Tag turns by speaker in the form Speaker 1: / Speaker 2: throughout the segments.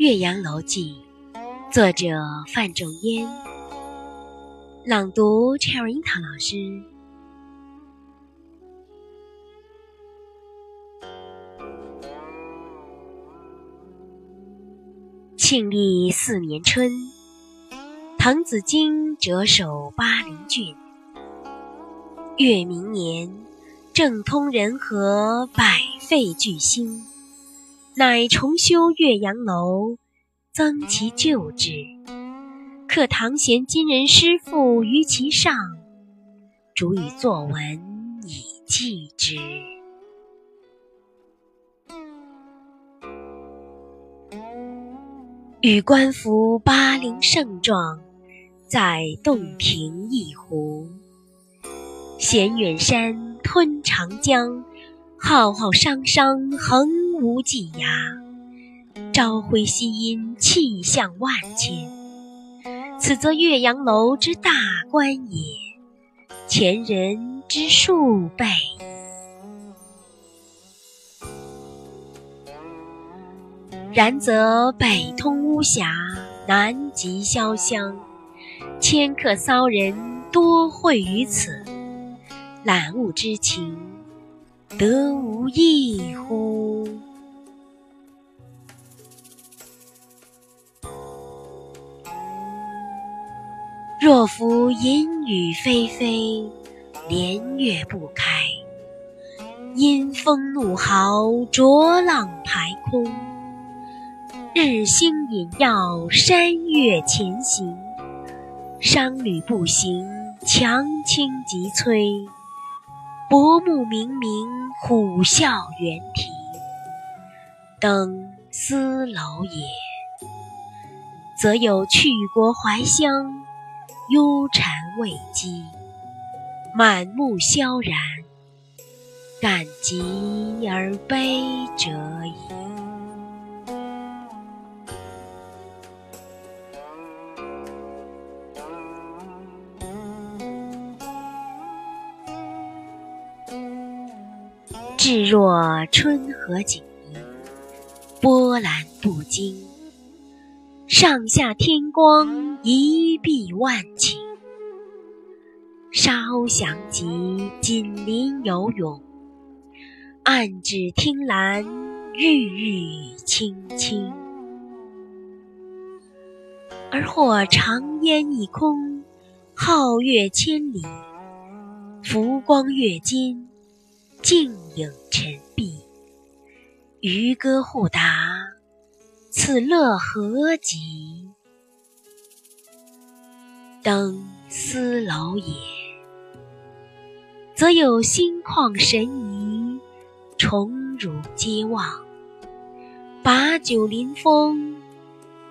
Speaker 1: 岳阳楼记》，作者范仲淹，朗读 Cherry 樱桃老师。庆历四年春，滕子京谪守巴陵郡。越明年，政通人和，百废具兴。乃重修岳阳楼，增其旧制，刻唐贤今人诗赋于其上，主以作文以记之。与观夫巴陵胜状，在洞庭一湖。衔远山，吞长江，浩浩汤汤，横无际涯。朝晖夕阴，气象万千。此则岳阳楼之大观也，前人之数倍。然则北通巫峡，南极潇湘，迁客骚人多会于此，览物之情，得无异乎？若夫阴雨霏霏，连月不开，阴风怒号，浊浪排空。日星隐曜，山岳前行，商旅不行，樯倾楫摧。薄暮冥冥，虎啸猿啼。登斯楼也，则有去国怀乡，忧谗畏讥，满目萧然，感极而悲者矣。至若春和景明，波澜不惊。上下天光，一碧万顷。沙鸥翔集，锦鳞游泳。岸芷汀兰，郁郁青青。而或长烟一空，皓月千里，浮光跃金。静影沉璧，渔歌互答，此乐何极？登斯楼也，则有心旷神怡，宠辱皆忘，把酒临风，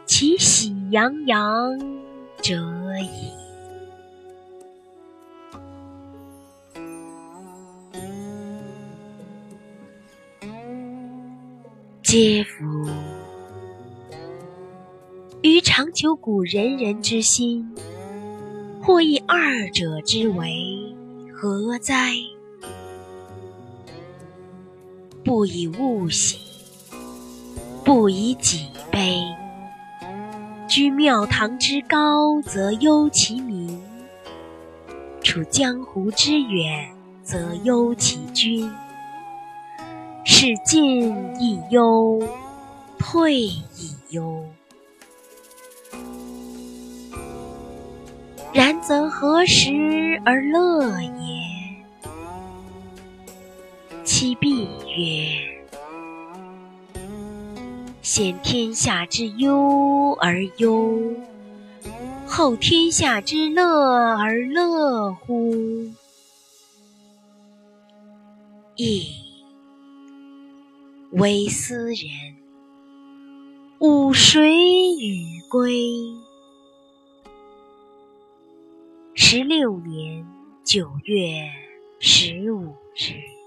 Speaker 1: 其喜洋洋者矣。嗟夫！予尝求古仁人之心，或异二者之为何哉？不以物喜，不以己悲。居庙堂之高，则忧其民；处江湖之远，则忧其君。是进亦忧，退亦忧。然则何时而乐也？其必曰：先天下之忧而忧，后天下之乐而乐乎？亦。为斯人，吾谁与归？十六年九月十五日。